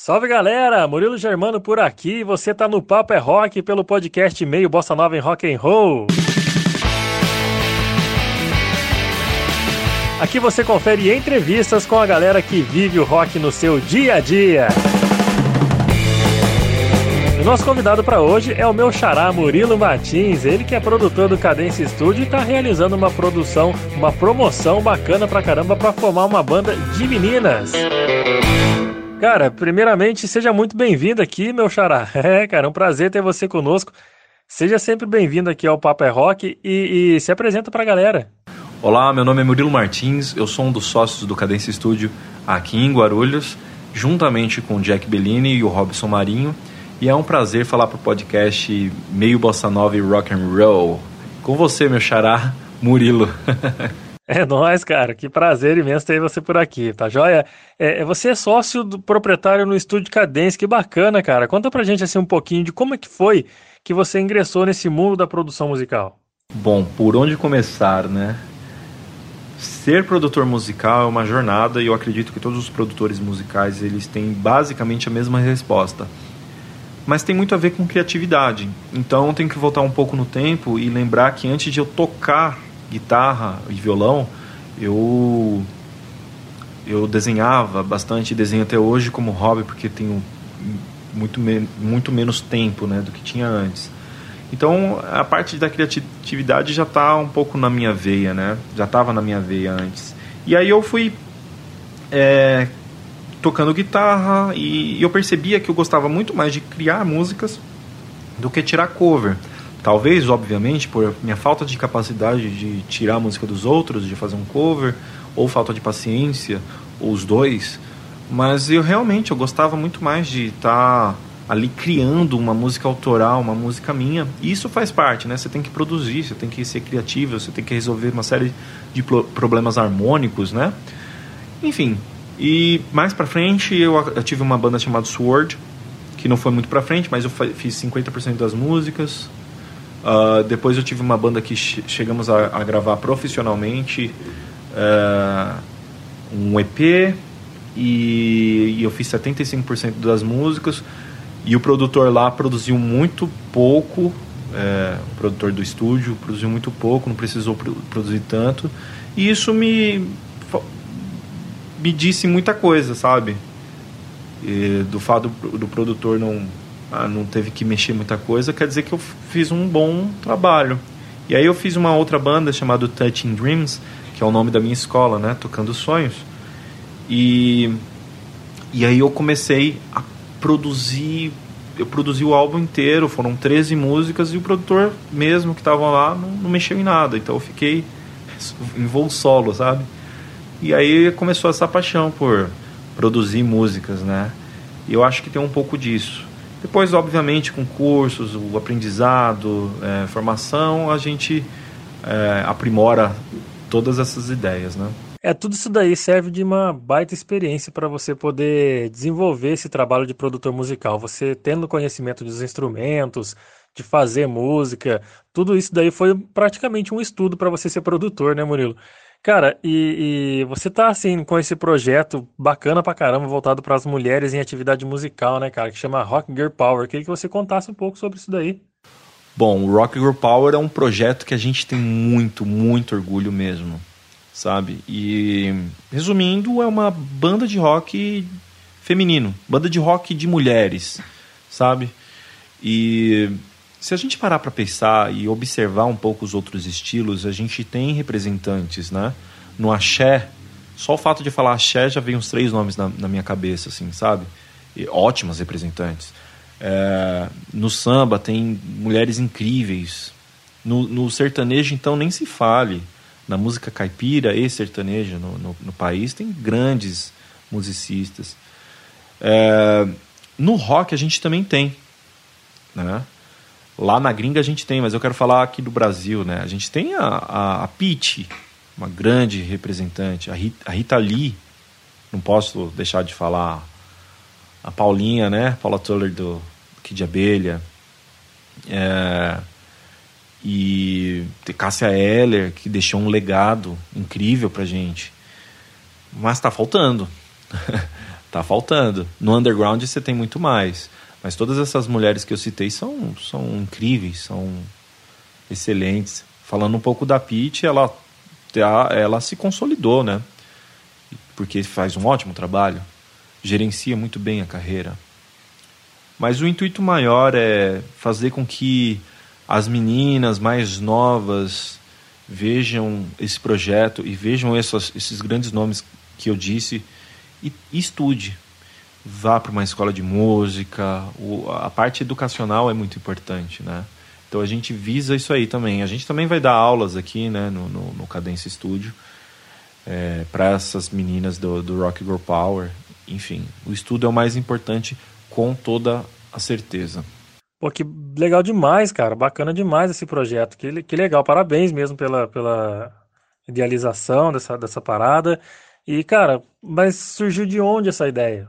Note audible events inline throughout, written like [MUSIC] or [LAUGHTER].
Salve galera, Murilo Germano por aqui. Você tá no Papo é Rock pelo podcast Meio Bossa Nova em Rock and Roll. Aqui você confere entrevistas com a galera que vive o rock no seu dia a dia. O nosso convidado para hoje é o meu xará Murilo Martins, ele que é produtor do Cadência Studio e está realizando uma produção, uma promoção bacana pra caramba para formar uma banda de meninas. Cara, primeiramente, seja muito bem-vindo aqui, meu xará. [LAUGHS] É, cara, é um prazer ter você conosco. Seja sempre bem-vindo aqui ao Papo é Rock e, e se apresenta pra galera. Olá, meu nome é Murilo Martins, eu sou um dos sócios do Cadência Studio aqui em Guarulhos, juntamente com o Jack Bellini e o Robson Marinho, e é um prazer falar pro podcast Meio Bossa Nova e Rock and Roll. Com você, meu xará, Murilo. [LAUGHS] [LAUGHS] É nóis, cara. Que prazer imenso ter você por aqui, tá joia? É, é, você é sócio do proprietário no Estúdio Cadência, que bacana, cara. Conta pra gente assim um pouquinho de como é que foi que você ingressou nesse mundo da produção musical. Bom, por onde começar, né? Ser produtor musical é uma jornada e eu acredito que todos os produtores musicais eles têm basicamente a mesma resposta. Mas tem muito a ver com criatividade. Então tem que voltar um pouco no tempo e lembrar que antes de eu tocar guitarra e violão, eu eu desenhava bastante, desenho até hoje como hobby porque tenho muito, me muito menos tempo né, do que tinha antes. Então a parte da criatividade já está um pouco na minha veia, né? Já estava na minha veia antes. E aí eu fui é, tocando guitarra e eu percebia que eu gostava muito mais de criar músicas do que tirar cover. Talvez, obviamente, por minha falta de capacidade de tirar a música dos outros, de fazer um cover, ou falta de paciência, ou os dois. Mas eu realmente eu gostava muito mais de estar tá ali criando uma música autoral, uma música minha. E isso faz parte, né? Você tem que produzir, você tem que ser criativo, você tem que resolver uma série de problemas harmônicos, né? Enfim. E mais pra frente eu, eu tive uma banda chamada Sword, que não foi muito pra frente, mas eu fiz 50% das músicas. Uh, depois eu tive uma banda que chegamos a, a, gravar profissionalmente uh, um EP e, e eu fiz 75% das músicas e o produtor lá produziu muito pouco é, o produtor do estúdio produziu muito pouco, não precisou produzir tanto e isso me me disse muita coisa, sabe? E do fato do produtor não ah, não teve que mexer muita coisa, quer dizer que eu fiz um bom trabalho. E aí eu fiz uma outra banda chamada Touching Dreams, que é o nome da minha escola, né, Tocando Sonhos. E e aí eu comecei a produzir, eu produzi o álbum inteiro, foram 13 músicas e o produtor mesmo que estava lá não, não mexeu em nada, então eu fiquei em voo solo, sabe? E aí começou essa paixão por produzir músicas, né? E eu acho que tem um pouco disso. Depois, obviamente, com cursos, o aprendizado, é, formação, a gente é, aprimora todas essas ideias, né? É, tudo isso daí serve de uma baita experiência para você poder desenvolver esse trabalho de produtor musical. Você tendo conhecimento dos instrumentos, de fazer música, tudo isso daí foi praticamente um estudo para você ser produtor, né, Murilo? Cara, e, e, você tá assim com esse projeto bacana pra caramba, voltado para as mulheres em atividade musical, né, cara, que chama Rock Girl Power. Queria que você contasse um pouco sobre isso daí. Bom, o Rock Girl Power é um projeto que a gente tem muito, muito orgulho mesmo, sabe? E resumindo, é uma banda de rock feminino, banda de rock de mulheres, sabe? E se a gente parar para pensar e observar um pouco os outros estilos, a gente tem representantes, né? No axé, só o fato de falar axé já vem uns três nomes na, na minha cabeça, assim, sabe? E ótimas representantes. É, no samba tem mulheres incríveis. No, no, sertanejo, então, nem se fale. Na música caipira e sertaneja no, no, no país tem grandes musicistas. É, no rock a gente também tem, né? Lá na gringa a gente tem, mas eu quero falar aqui do Brasil, né? A gente tem a, a, a uma grande representante, a Rita, a Rita Lee, não posso deixar de falar, a Paulinha, né? Paula Tuller do Kid Abelha, é, e Cássia Eller, que deixou um legado incrível pra gente. Mas tá faltando. [LAUGHS] Tá faltando. No underground você tem muito mais. Mas todas essas mulheres que eu citei são, são incríveis, são excelentes. Falando um pouco da Pete, ela, ela se consolidou, né? Porque faz um ótimo trabalho, gerencia muito bem a carreira. Mas o intuito maior é fazer com que as meninas mais novas vejam esse projeto e vejam esses, esses grandes nomes que eu disse e, e estude. Vá para uma escola de música, o, a parte educacional é muito importante, né? Então a gente visa isso aí também. A gente também vai dar aulas aqui, né, no, no, no Cadência Studio, é, para essas meninas do, do Rock Girl Power. Enfim, o estudo é o mais importante com toda a certeza. Pô, que legal demais, cara. Bacana demais esse projeto. Que, que legal. Parabéns mesmo pela, pela idealização dessa, dessa parada. E, cara, mas surgiu de onde essa ideia?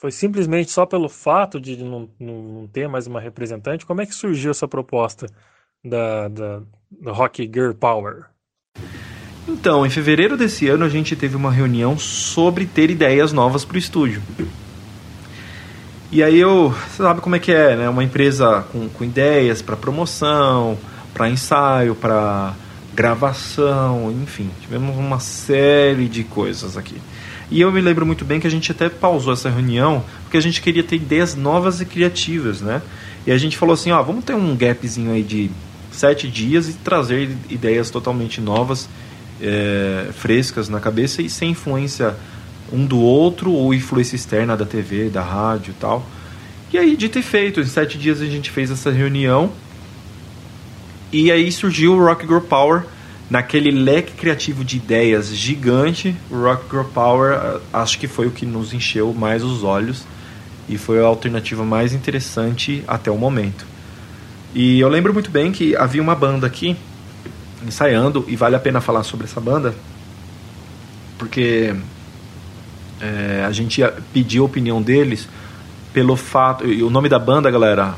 Foi simplesmente só pelo fato de não, não ter mais uma representante? Como é que surgiu essa proposta da, da, da Rock Girl Power? Então, em fevereiro desse ano, a gente teve uma reunião sobre ter ideias novas para o estúdio. E aí eu, você sabe como é que é, né? Uma empresa com, com ideias para promoção, para ensaio, para gravação, enfim, tivemos uma série de coisas aqui. E eu me lembro muito bem que a gente até pausou essa reunião porque a gente queria ter ideias novas e criativas, né? E a gente falou assim, ó, vamos ter um gapzinho aí de sete dias e trazer ideias totalmente novas, é, frescas na cabeça e sem influência um do outro ou influência externa da TV, da rádio e tal. E aí, de ter feito, em sete dias a gente fez essa reunião e aí surgiu o Rock Girl Power naquele leque criativo de ideias gigante. O Rock Girl Power acho que foi o que nos encheu mais os olhos e foi a alternativa mais interessante até o momento. E eu lembro muito bem que havia uma banda aqui ensaiando e vale a pena falar sobre essa banda porque é, a gente pediu a opinião deles pelo fato. E o nome da banda, galera,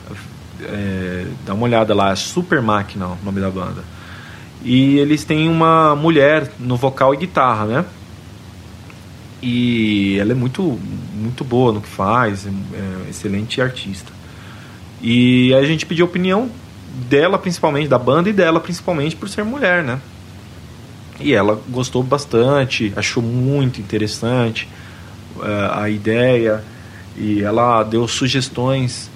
é, dá uma olhada lá, é Super Máquina o nome da banda. E eles têm uma mulher no vocal e guitarra, né? E ela é muito, muito boa no que faz, é, é excelente artista. E a gente pediu a opinião dela, principalmente, da banda e dela, principalmente, por ser mulher, né? E ela gostou bastante, achou muito interessante uh, a ideia e ela deu sugestões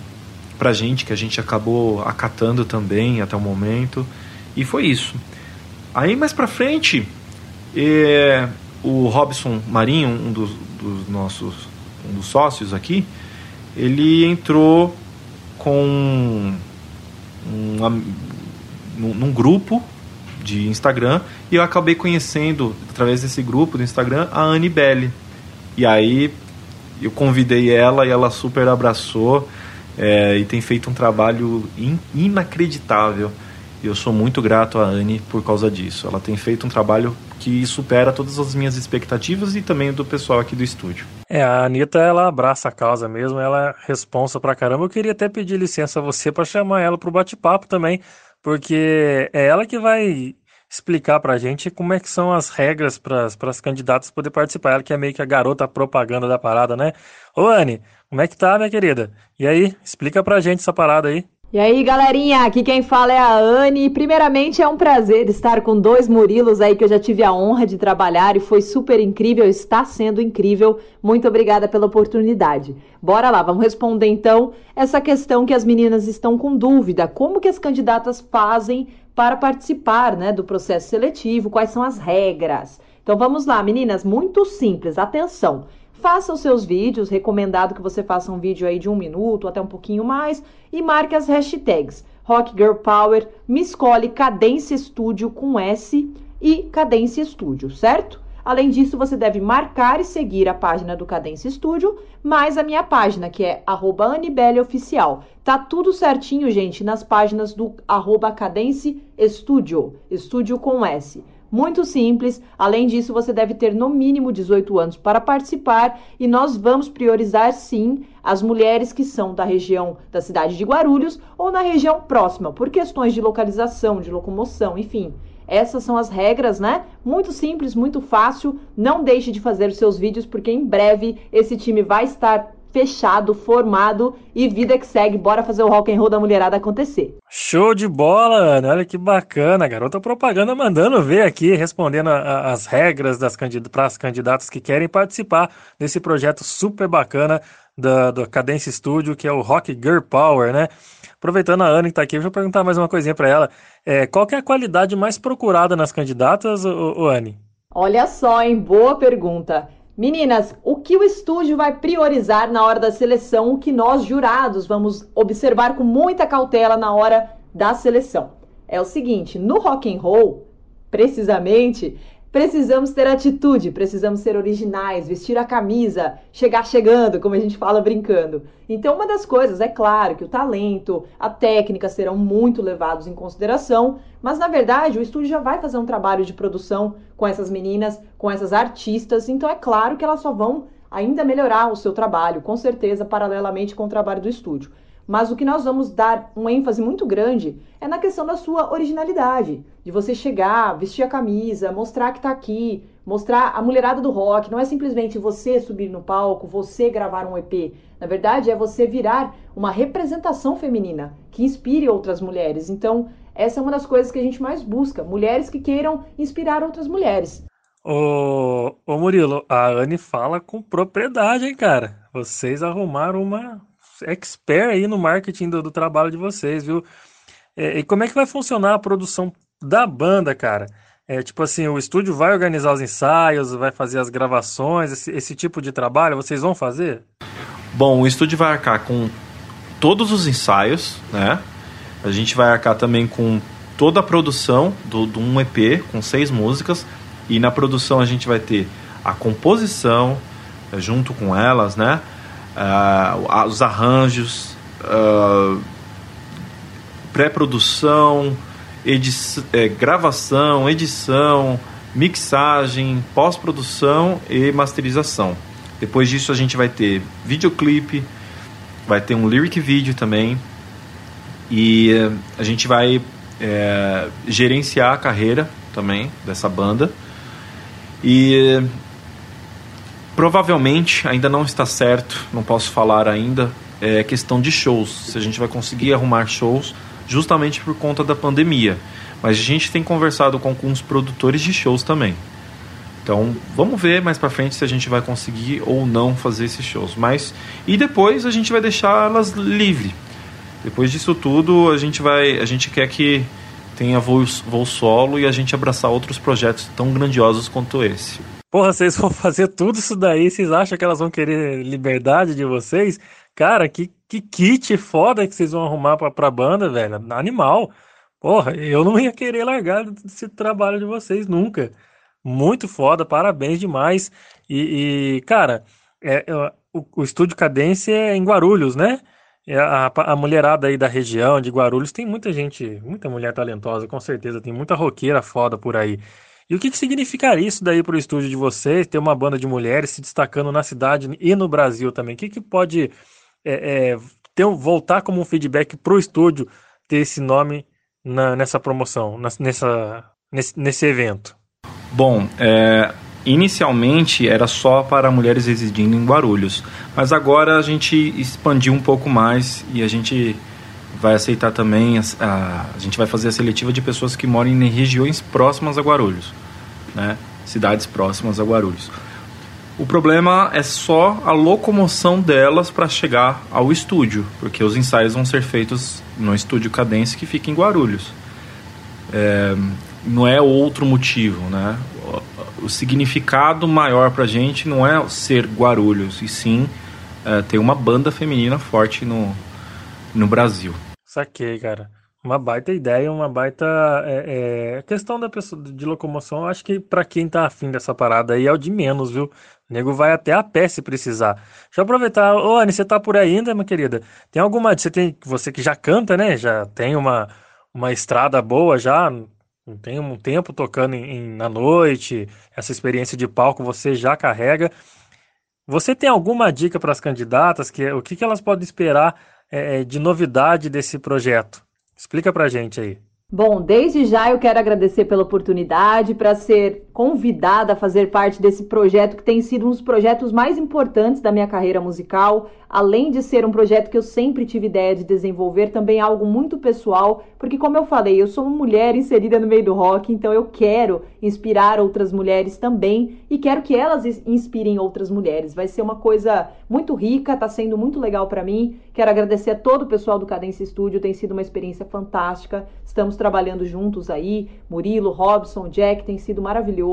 pra gente que a gente acabou acatando também até o momento e foi isso. Aí mais pra frente é, o Robson Marinho, um dos, dos, nossos um dos sócios aqui, ele entrou com um, num, num grupo de Instagram e eu acabei conhecendo através desse grupo do Instagram a Anne e aí eu convidei ela e ela super abraçou é, e tem feito um trabalho in, inacreditável. E eu sou muito grato a Anne por causa disso. Ela tem feito um trabalho que supera todas as minhas expectativas e também do pessoal aqui do estúdio. É, a Anitta, ela abraça a causa mesmo, ela é responsa pra caramba. Eu queria até pedir licença a você para chamar ela pro bate-papo também, porque é ela que vai explicar pra gente como é que são as regras para as candidatas poder participar. Ela que é meio que a garota propaganda da parada, né? Ô Anne, como é que tá, minha querida? E aí, explica pra gente essa parada aí. E aí, galerinha, aqui quem fala é a Anne. Primeiramente, é um prazer estar com dois Murilos aí que eu já tive a honra de trabalhar e foi super incrível, está sendo incrível. Muito obrigada pela oportunidade. Bora lá, vamos responder então essa questão que as meninas estão com dúvida. Como que as candidatas fazem para participar né, do processo seletivo, quais são as regras. Então vamos lá, meninas, muito simples, atenção. Faça os seus vídeos, recomendado que você faça um vídeo aí de um minuto, até um pouquinho mais, e marque as hashtags Rock Girl Power, me escolhe Cadência Studio com S e Cadência Studio, certo? Além disso, você deve marcar e seguir a página do Cadência Studio, mais a minha página, que é arroba Oficial. Tá tudo certinho, gente, nas páginas do arroba Cadence Studio, estúdio com S. Muito simples. Além disso, você deve ter no mínimo 18 anos para participar e nós vamos priorizar sim as mulheres que são da região da cidade de Guarulhos ou na região próxima, por questões de localização, de locomoção, enfim Essas são as regras, né? Muito simples, muito fácil. Não deixe de fazer os seus vídeos, porque em breve esse time vai estar fechado, formado e vida que segue. Bora fazer o rock and roll da mulherada acontecer. Show de bola, Ana. Olha que bacana, garota propaganda mandando ver aqui, respondendo a, a, as regras das para as candidatas que querem participar desse projeto super bacana da, do Cadence Studio, que é o Rock Girl Power, né? Aproveitando a Ana que está aqui, deixa eu perguntar mais uma coisinha para ela. É, qual que é a qualidade mais procurada nas candidatas, o, o Anne? Olha só, hein? Boa pergunta. Meninas, o que o estúdio vai priorizar na hora da seleção, o que nós jurados vamos observar com muita cautela na hora da seleção? É o seguinte, no rock and roll, precisamente, Precisamos ter atitude, precisamos ser originais, vestir a camisa, chegar chegando, como a gente fala brincando. Então, uma das coisas, é claro que o talento, a técnica serão muito levados em consideração, mas na verdade o estúdio já vai fazer um trabalho de produção com essas meninas, com essas artistas, então é claro que elas só vão ainda melhorar o seu trabalho, com certeza, paralelamente com o trabalho do estúdio. Mas o que nós vamos dar um ênfase muito grande é na questão da sua originalidade, de você chegar, vestir a camisa, mostrar que está aqui, mostrar a mulherada do rock. Não é simplesmente você subir no palco, você gravar um EP. Na verdade, é você virar uma representação feminina que inspire outras mulheres. Então, essa é uma das coisas que a gente mais busca: mulheres que queiram inspirar outras mulheres. Ô, ô Murilo, a Anne fala com propriedade, hein, cara? Vocês arrumaram uma expert aí no marketing do, do trabalho de vocês, viu? É, e como é que vai funcionar a produção da banda, cara? É, tipo assim, o estúdio vai organizar os ensaios, vai fazer as gravações, esse, esse tipo de trabalho, vocês vão fazer? Bom, o estúdio vai arcar com todos os ensaios, né? A gente vai arcar também com toda a produção do, do um EP, com seis músicas. E na produção a gente vai ter a composição, junto com elas, né? Uh, os arranjos, uh, pré-produção, edi é, gravação, edição, mixagem, pós-produção e masterização. Depois disso a gente vai ter videoclipe, vai ter um lyric video também e uh, a gente vai é, gerenciar a carreira também dessa banda e Provavelmente ainda não está certo, não posso falar ainda, é questão de shows, se a gente vai conseguir arrumar shows justamente por conta da pandemia. Mas a gente tem conversado com alguns produtores de shows também. Então, vamos ver mais para frente se a gente vai conseguir ou não fazer esses shows. Mas e depois a gente vai deixar elas livre. Depois disso tudo, a gente vai, a gente quer que tenha voo, voo solo e a gente abraçar outros projetos tão grandiosos quanto esse. Porra, vocês vão fazer tudo isso daí, vocês acham que elas vão querer liberdade de vocês? Cara, que, que kit foda que vocês vão arrumar pra, pra banda, velho. Animal. Porra, eu não ia querer largar esse trabalho de vocês nunca. Muito foda, parabéns demais. E, e cara, é, é, o, o estúdio Cadência é em Guarulhos, né? A, a, mulherada aí da região de Guarulhos tem muita gente, muita mulher talentosa, com certeza. Tem muita roqueira foda por aí. E o que, que significaria isso daí para o estúdio de vocês, ter uma banda de mulheres se destacando na cidade e no Brasil também? O que, que pode é, é, ter, voltar como um feedback para o estúdio ter esse nome na, nessa promoção, nessa, nesse, nesse evento? Bom, é, inicialmente era só para mulheres residindo em Guarulhos, mas agora a gente expandiu um pouco mais e a gente vai aceitar também, a, a, gente vai fazer a seletiva de pessoas que moram em regiões próximas a Guarulhos, né? cidades próximas a Guarulhos. O problema é só a locomoção delas para chegar ao estúdio, porque os ensaios vão ser feitos no estúdio Cadence que fica em Guarulhos. É, não é outro motivo, né? O, significado maior para a gente não é ser Guarulhos, e sim é, ter uma banda feminina forte no, no Brasil. Saquei, cara. Uma baita ideia, uma baita é, é, questão da pessoa de locomoção. Acho que para quem tá afim dessa parada aí é o de menos, viu? O nego vai até a pé se precisar. Deixa eu aproveitar. Ô, Anne, você tá por aí ainda, minha querida? Tem alguma. Você tem. Você que já canta, né? Já tem uma, uma estrada boa já. Tem um tempo tocando em, em, na noite. Essa experiência de palco você já carrega. Você tem alguma dica para as candidatas? Que, o que, que elas podem esperar é, é, de novidade desse projeto? Explica pra gente aí. Bom, desde já eu quero agradecer pela oportunidade para ser convidada a fazer parte desse projeto que tem sido um dos projetos mais importantes da minha carreira musical. Além de ser um projeto que eu sempre tive ideia de desenvolver, também é algo muito pessoal, porque como eu falei, eu sou uma mulher inserida no meio do rock, então eu quero inspirar outras mulheres também e quero que elas inspirem outras mulheres. Vai ser uma coisa muito rica, tá sendo muito legal para mim. Quero agradecer a todo o pessoal do Cadência Studio, tem sido uma experiência fantástica. Estamos trabalhando juntos aí, Murilo, Robson, Jack, tem sido maravilhoso.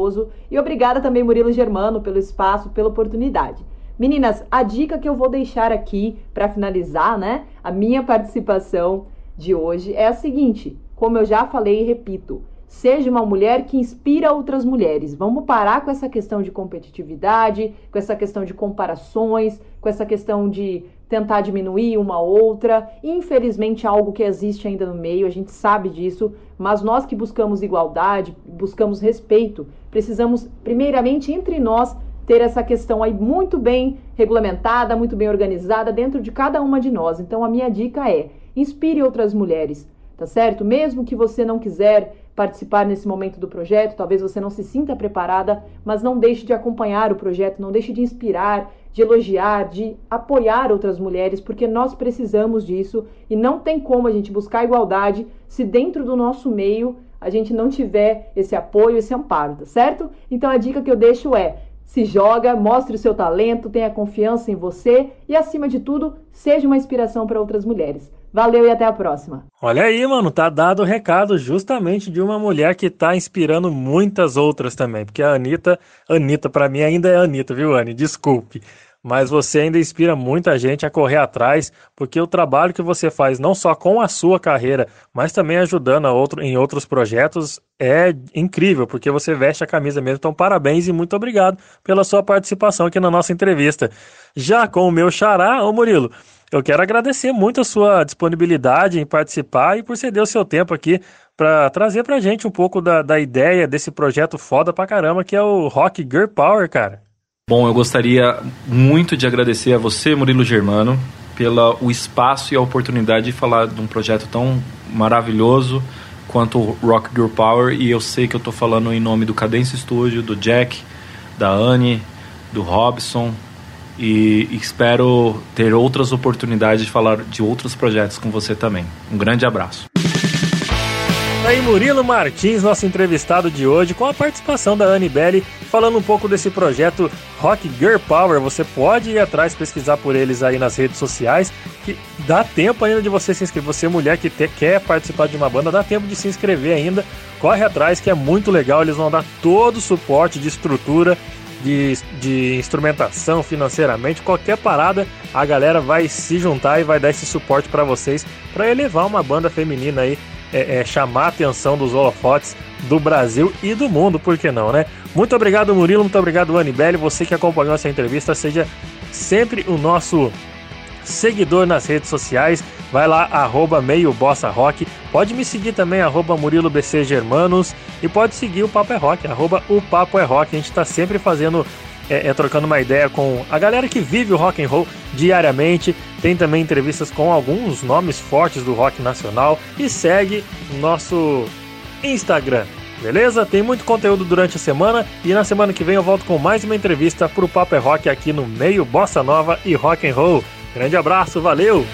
E obrigada também, Murilo Germano, pelo espaço, pela oportunidade. Meninas, a dica que eu vou deixar aqui para finalizar, né, a minha participação de hoje é a seguinte: como eu já falei e repito, seja uma mulher que inspira outras mulheres. Vamos parar com essa questão de competitividade, com essa questão de comparações, com essa questão de tentar diminuir uma outra. Infelizmente, algo que existe ainda no meio, a gente sabe disso, mas nós que buscamos igualdade, buscamos respeito, precisamos, primeiramente, entre nós, ter essa questão aí muito bem regulamentada, muito bem organizada dentro de cada uma de nós. Então, a minha dica é: inspire outras mulheres, tá certo? Mesmo que você não quiser participar nesse momento do projeto, talvez você não se sinta preparada, mas não deixe de acompanhar o projeto, não deixe de inspirar, de elogiar, de apoiar outras mulheres, porque nós precisamos disso e não tem como a gente buscar igualdade se dentro do nosso meio a gente não tiver esse apoio, esse amparo, tá certo? Então a dica que eu deixo é: se joga, mostre o seu talento, tenha confiança em você e, acima de tudo, seja uma inspiração para outras mulheres. Valeu e até a próxima. Olha aí, mano, tá dado o recado justamente de uma mulher que tá inspirando muitas outras também. Porque a Anitta, Anitta, para mim ainda é Anitta, viu, Anne? Desculpe mas você ainda inspira muita gente a correr atrás, porque o trabalho que você faz, não só com a sua carreira, mas também ajudando a outro, em outros projetos, é incrível, porque você veste a camisa mesmo. Então, parabéns e muito obrigado pela sua participação aqui na nossa entrevista. Já com o meu xará, ô Murilo, eu quero agradecer muito a sua disponibilidade em participar e por ceder o seu tempo aqui para trazer pra gente um pouco da, da ideia desse projeto foda pra caramba que é o Rock Girl Power, cara. Bom, eu gostaria muito de agradecer a você, Murilo Germano, pelo o espaço e a oportunidade de falar de um projeto tão maravilhoso quanto o Rock Girl Power. E eu sei que eu estou falando em nome do Cadência Studio, do Jack, da Anne, do Robson. E espero ter outras oportunidades de falar de outros projetos com você também. Um grande abraço. Aí Murilo Martins, nosso entrevistado de hoje, com a participação da Anne Belli, falando um pouco desse projeto Rock Girl Power. Você pode ir atrás pesquisar por eles aí nas redes sociais, que dá tempo ainda de você se inscrever. Você mulher que te, quer participar de uma banda, dá tempo de se inscrever ainda. Corre atrás que é muito legal, eles vão dar todo o suporte de estrutura, de, de instrumentação financeiramente, qualquer parada, a galera vai se juntar e vai dar esse suporte para vocês para elevar uma banda feminina aí é, é, chamar a atenção dos holofotes do Brasil e do mundo, por que não, né? Muito obrigado, Murilo, muito obrigado, Anibele, você que acompanhou essa entrevista, seja sempre o nosso seguidor nas redes sociais, vai lá, arroba meio bossa rock, pode me seguir também, arroba Murilo BC Germanos, e pode seguir o Papo é Rock, arroba o Papo é Rock, a gente está sempre fazendo é, é, trocando uma ideia com a galera que vive o rock and roll diariamente. Tem também entrevistas com alguns nomes fortes do rock nacional e segue nosso Instagram. Beleza? Tem muito conteúdo durante a semana e na semana que vem eu volto com mais uma entrevista pro Papo é Rock aqui no meio Bossa Nova e Rock and Roll. Grande abraço, valeu!